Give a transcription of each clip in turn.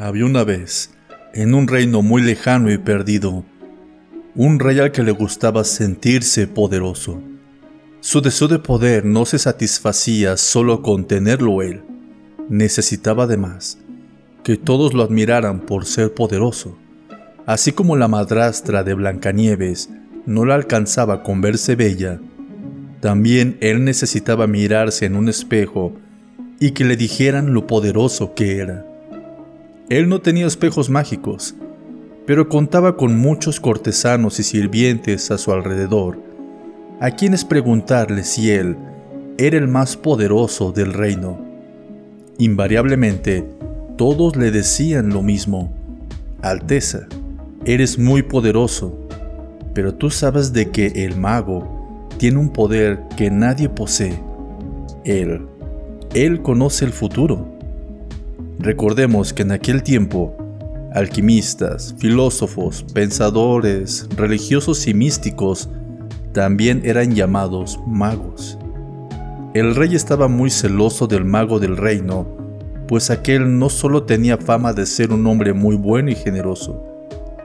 Había una vez, en un reino muy lejano y perdido, un rey al que le gustaba sentirse poderoso. Su deseo de poder no se satisfacía solo con tenerlo él, necesitaba además que todos lo admiraran por ser poderoso. Así como la madrastra de Blancanieves no la alcanzaba con verse bella, también él necesitaba mirarse en un espejo y que le dijeran lo poderoso que era. Él no tenía espejos mágicos, pero contaba con muchos cortesanos y sirvientes a su alrededor, a quienes preguntarle si él era el más poderoso del reino. Invariablemente, todos le decían lo mismo, Alteza, eres muy poderoso, pero tú sabes de que el mago tiene un poder que nadie posee. Él, él conoce el futuro. Recordemos que en aquel tiempo, alquimistas, filósofos, pensadores, religiosos y místicos también eran llamados magos. El rey estaba muy celoso del mago del reino, pues aquel no solo tenía fama de ser un hombre muy bueno y generoso,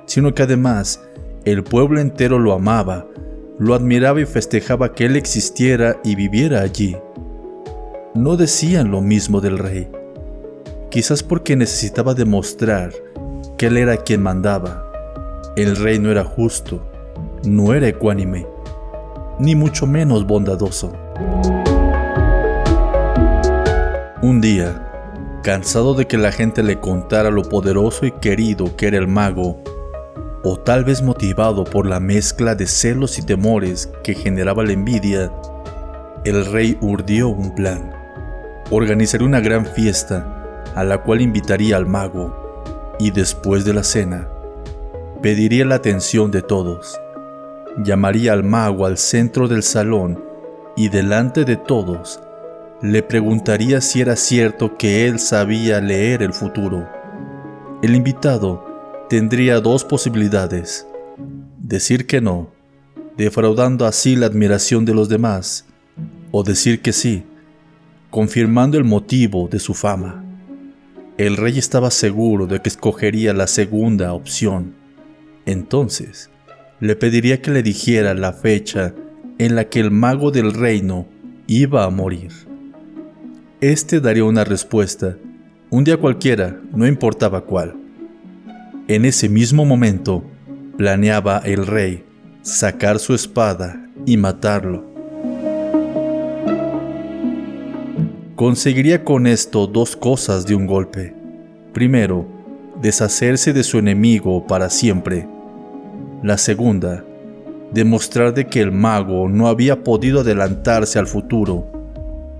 sino que además el pueblo entero lo amaba, lo admiraba y festejaba que él existiera y viviera allí. No decían lo mismo del rey quizás porque necesitaba demostrar que él era quien mandaba. El rey no era justo, no era ecuánime, ni mucho menos bondadoso. Un día, cansado de que la gente le contara lo poderoso y querido que era el mago, o tal vez motivado por la mezcla de celos y temores que generaba la envidia, el rey urdió un plan. Organizaría una gran fiesta a la cual invitaría al mago y después de la cena pediría la atención de todos. Llamaría al mago al centro del salón y delante de todos le preguntaría si era cierto que él sabía leer el futuro. El invitado tendría dos posibilidades. Decir que no, defraudando así la admiración de los demás, o decir que sí, confirmando el motivo de su fama. El rey estaba seguro de que escogería la segunda opción. Entonces, le pediría que le dijera la fecha en la que el mago del reino iba a morir. Este daría una respuesta, un día cualquiera, no importaba cuál. En ese mismo momento, planeaba el rey sacar su espada y matarlo. Conseguiría con esto dos cosas de un golpe. Primero, deshacerse de su enemigo para siempre. La segunda, demostrar de que el mago no había podido adelantarse al futuro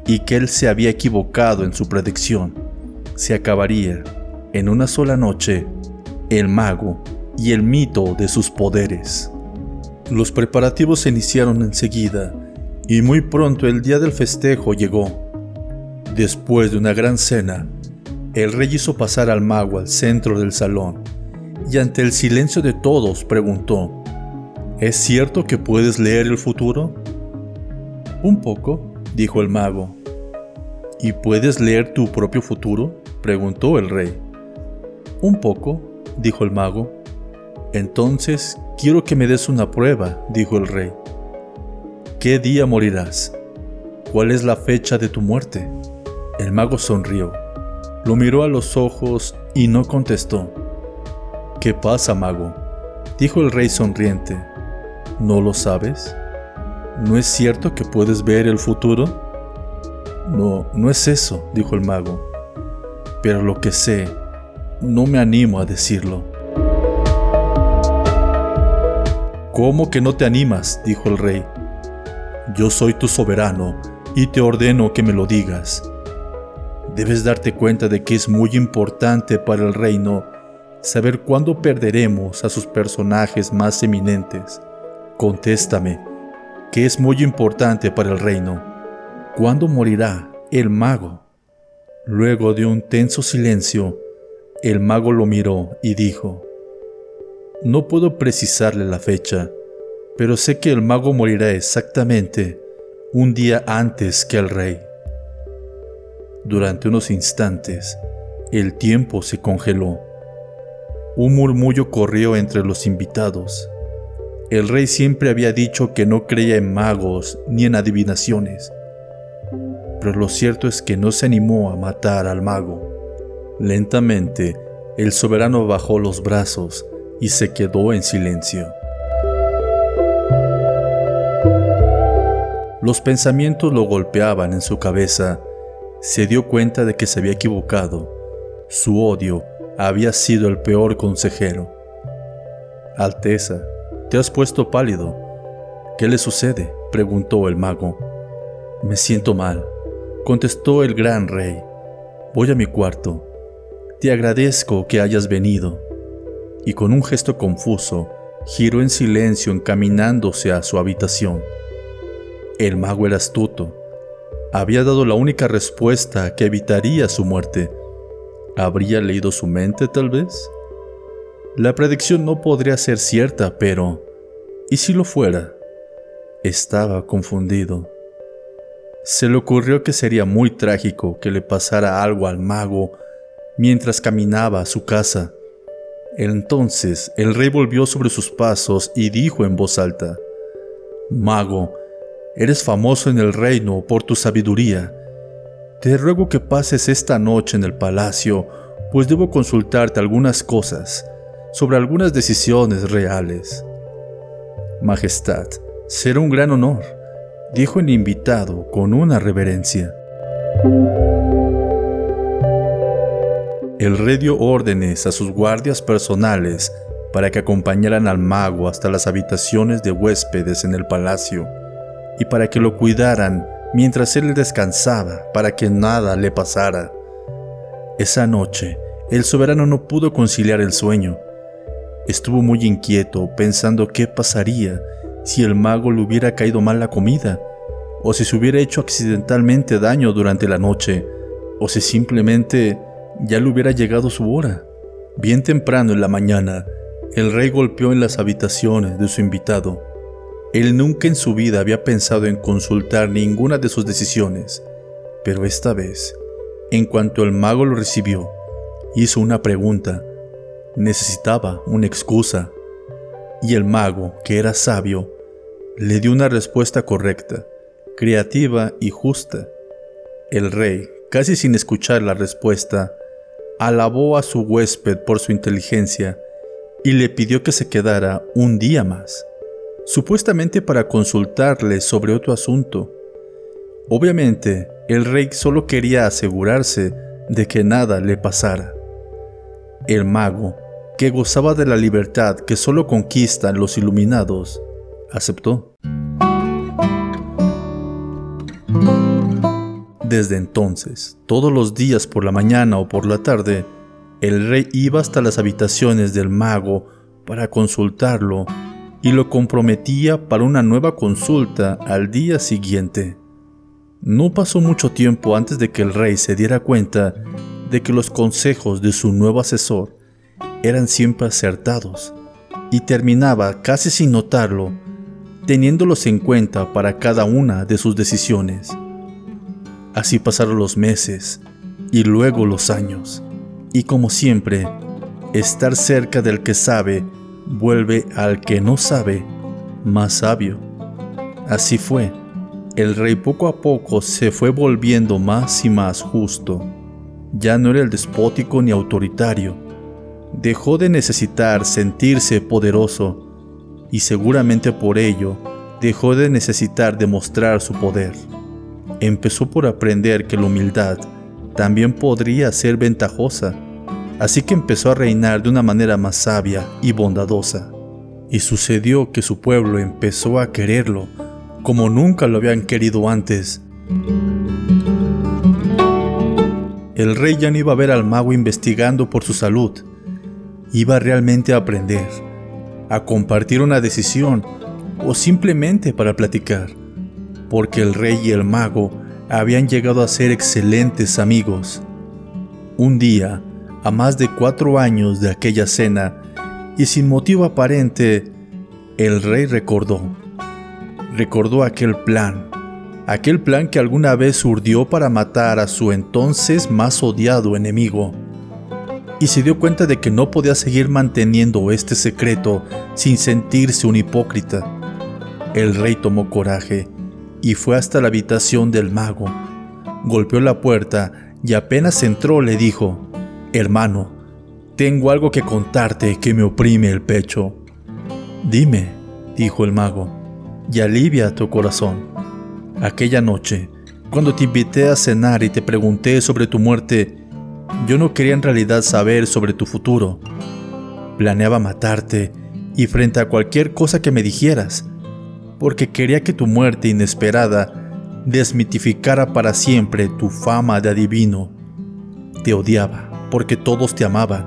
y que él se había equivocado en su predicción. Se acabaría, en una sola noche, el mago y el mito de sus poderes. Los preparativos se iniciaron enseguida y muy pronto el día del festejo llegó. Después de una gran cena, el rey hizo pasar al mago al centro del salón y ante el silencio de todos preguntó, ¿Es cierto que puedes leer el futuro? Un poco, dijo el mago. ¿Y puedes leer tu propio futuro? preguntó el rey. Un poco, dijo el mago. Entonces quiero que me des una prueba, dijo el rey. ¿Qué día morirás? ¿Cuál es la fecha de tu muerte? El mago sonrió, lo miró a los ojos y no contestó. ¿Qué pasa, mago? dijo el rey sonriente. ¿No lo sabes? ¿No es cierto que puedes ver el futuro? No, no es eso, dijo el mago. Pero lo que sé, no me animo a decirlo. ¿Cómo que no te animas? dijo el rey. Yo soy tu soberano y te ordeno que me lo digas. Debes darte cuenta de que es muy importante para el reino saber cuándo perderemos a sus personajes más eminentes. Contéstame, que es muy importante para el reino. ¿Cuándo morirá el mago? Luego de un tenso silencio, el mago lo miró y dijo, No puedo precisarle la fecha, pero sé que el mago morirá exactamente un día antes que el rey. Durante unos instantes, el tiempo se congeló. Un murmullo corrió entre los invitados. El rey siempre había dicho que no creía en magos ni en adivinaciones, pero lo cierto es que no se animó a matar al mago. Lentamente, el soberano bajó los brazos y se quedó en silencio. Los pensamientos lo golpeaban en su cabeza. Se dio cuenta de que se había equivocado. Su odio había sido el peor consejero. Alteza, te has puesto pálido. ¿Qué le sucede? preguntó el mago. Me siento mal, contestó el gran rey. Voy a mi cuarto. Te agradezco que hayas venido. Y con un gesto confuso, giró en silencio encaminándose a su habitación. El mago era astuto. Había dado la única respuesta que evitaría su muerte. ¿Habría leído su mente tal vez? La predicción no podría ser cierta, pero ¿y si lo fuera? Estaba confundido. Se le ocurrió que sería muy trágico que le pasara algo al mago mientras caminaba a su casa. Entonces el rey volvió sobre sus pasos y dijo en voz alta, Mago, Eres famoso en el reino por tu sabiduría. Te ruego que pases esta noche en el palacio, pues debo consultarte algunas cosas sobre algunas decisiones reales. Majestad, será un gran honor, dijo el invitado con una reverencia. El rey dio órdenes a sus guardias personales para que acompañaran al mago hasta las habitaciones de huéspedes en el palacio y para que lo cuidaran mientras él descansaba, para que nada le pasara. Esa noche, el soberano no pudo conciliar el sueño. Estuvo muy inquieto pensando qué pasaría si el mago le hubiera caído mal la comida, o si se hubiera hecho accidentalmente daño durante la noche, o si simplemente ya le hubiera llegado su hora. Bien temprano en la mañana, el rey golpeó en las habitaciones de su invitado él nunca en su vida había pensado en consultar ninguna de sus decisiones, pero esta vez, en cuanto el mago lo recibió, hizo una pregunta. Necesitaba una excusa. Y el mago, que era sabio, le dio una respuesta correcta, creativa y justa. El rey, casi sin escuchar la respuesta, alabó a su huésped por su inteligencia y le pidió que se quedara un día más supuestamente para consultarle sobre otro asunto. Obviamente, el rey solo quería asegurarse de que nada le pasara. El mago, que gozaba de la libertad que solo conquistan los iluminados, aceptó. Desde entonces, todos los días por la mañana o por la tarde, el rey iba hasta las habitaciones del mago para consultarlo y lo comprometía para una nueva consulta al día siguiente. No pasó mucho tiempo antes de que el rey se diera cuenta de que los consejos de su nuevo asesor eran siempre acertados y terminaba casi sin notarlo, teniéndolos en cuenta para cada una de sus decisiones. Así pasaron los meses y luego los años, y como siempre, estar cerca del que sabe vuelve al que no sabe más sabio. Así fue. El rey poco a poco se fue volviendo más y más justo. Ya no era el despótico ni autoritario. Dejó de necesitar sentirse poderoso y seguramente por ello dejó de necesitar demostrar su poder. Empezó por aprender que la humildad también podría ser ventajosa Así que empezó a reinar de una manera más sabia y bondadosa. Y sucedió que su pueblo empezó a quererlo como nunca lo habían querido antes. El rey ya no iba a ver al mago investigando por su salud. Iba realmente a aprender, a compartir una decisión o simplemente para platicar, porque el rey y el mago habían llegado a ser excelentes amigos. Un día, a más de cuatro años de aquella cena, y sin motivo aparente, el rey recordó. Recordó aquel plan, aquel plan que alguna vez urdió para matar a su entonces más odiado enemigo. y se dio cuenta de que no podía seguir manteniendo este secreto sin sentirse un hipócrita. El rey tomó coraje y fue hasta la habitación del mago. Golpeó la puerta y apenas entró le dijo, Hermano, tengo algo que contarte que me oprime el pecho. Dime, dijo el mago, y alivia tu corazón. Aquella noche, cuando te invité a cenar y te pregunté sobre tu muerte, yo no quería en realidad saber sobre tu futuro. Planeaba matarte y frente a cualquier cosa que me dijeras, porque quería que tu muerte inesperada desmitificara para siempre tu fama de adivino. Te odiaba porque todos te amaban.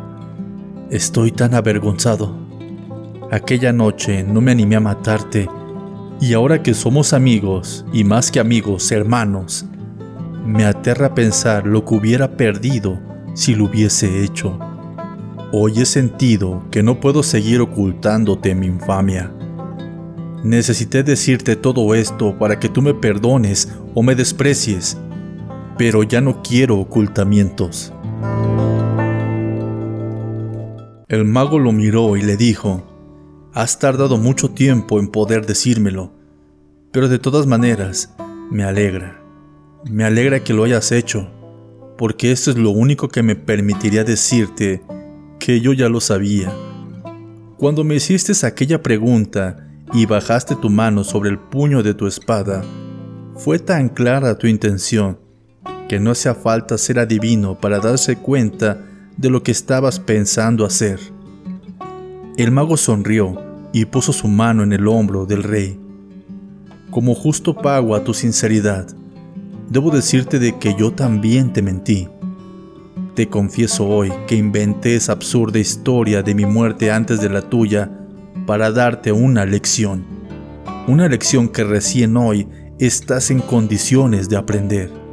Estoy tan avergonzado. Aquella noche no me animé a matarte y ahora que somos amigos y más que amigos, hermanos, me aterra pensar lo que hubiera perdido si lo hubiese hecho. Hoy he sentido que no puedo seguir ocultándote mi infamia. Necesité decirte todo esto para que tú me perdones o me desprecies, pero ya no quiero ocultamientos. El mago lo miró y le dijo, Has tardado mucho tiempo en poder decírmelo, pero de todas maneras, me alegra. Me alegra que lo hayas hecho, porque esto es lo único que me permitiría decirte que yo ya lo sabía. Cuando me hiciste aquella pregunta y bajaste tu mano sobre el puño de tu espada, fue tan clara tu intención que no hacía falta ser adivino para darse cuenta de lo que estabas pensando hacer. El mago sonrió y puso su mano en el hombro del rey. Como justo pago a tu sinceridad, debo decirte de que yo también te mentí. Te confieso hoy que inventé esa absurda historia de mi muerte antes de la tuya para darte una lección. Una lección que recién hoy estás en condiciones de aprender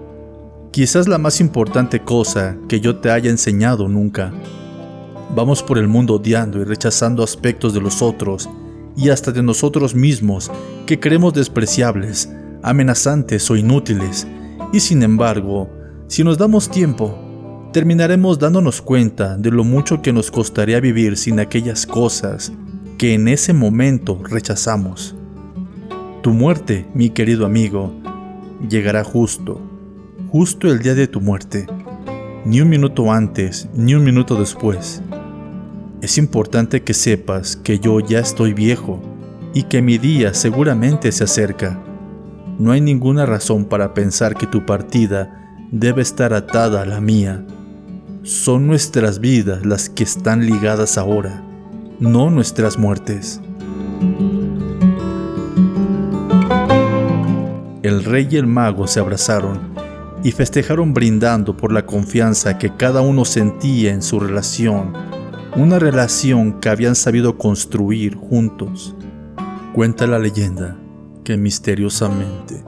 quizás la más importante cosa que yo te haya enseñado nunca. Vamos por el mundo odiando y rechazando aspectos de los otros y hasta de nosotros mismos que creemos despreciables, amenazantes o inútiles, y sin embargo, si nos damos tiempo, terminaremos dándonos cuenta de lo mucho que nos costaría vivir sin aquellas cosas que en ese momento rechazamos. Tu muerte, mi querido amigo, llegará justo justo el día de tu muerte, ni un minuto antes, ni un minuto después. Es importante que sepas que yo ya estoy viejo y que mi día seguramente se acerca. No hay ninguna razón para pensar que tu partida debe estar atada a la mía. Son nuestras vidas las que están ligadas ahora, no nuestras muertes. El rey y el mago se abrazaron y festejaron brindando por la confianza que cada uno sentía en su relación, una relación que habían sabido construir juntos. Cuenta la leyenda que misteriosamente,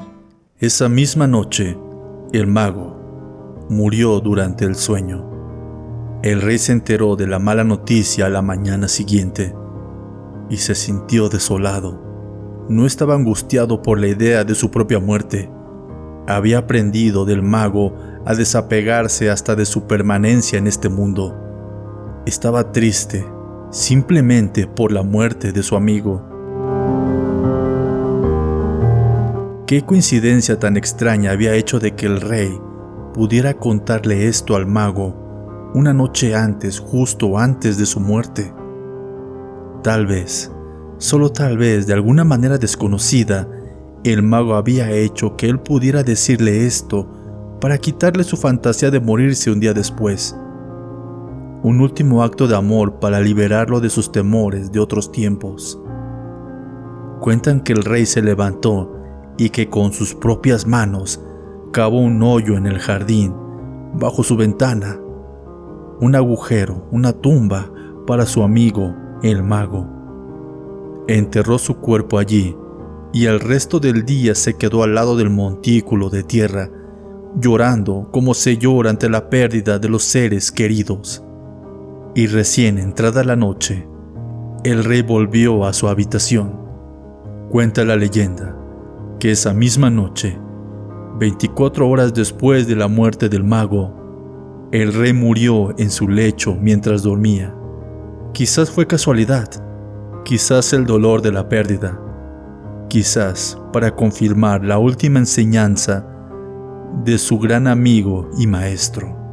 esa misma noche, el mago murió durante el sueño. El rey se enteró de la mala noticia a la mañana siguiente y se sintió desolado. No estaba angustiado por la idea de su propia muerte, había aprendido del mago a desapegarse hasta de su permanencia en este mundo. Estaba triste simplemente por la muerte de su amigo. Qué coincidencia tan extraña había hecho de que el rey pudiera contarle esto al mago una noche antes, justo antes de su muerte. Tal vez, solo tal vez, de alguna manera desconocida, el mago había hecho que él pudiera decirle esto para quitarle su fantasía de morirse un día después. Un último acto de amor para liberarlo de sus temores de otros tiempos. Cuentan que el rey se levantó y que con sus propias manos cavó un hoyo en el jardín, bajo su ventana, un agujero, una tumba para su amigo, el mago. Enterró su cuerpo allí y el resto del día se quedó al lado del montículo de tierra, llorando como se llora ante la pérdida de los seres queridos. Y recién entrada la noche, el rey volvió a su habitación. Cuenta la leyenda que esa misma noche, 24 horas después de la muerte del mago, el rey murió en su lecho mientras dormía. Quizás fue casualidad, quizás el dolor de la pérdida, quizás para confirmar la última enseñanza de su gran amigo y maestro.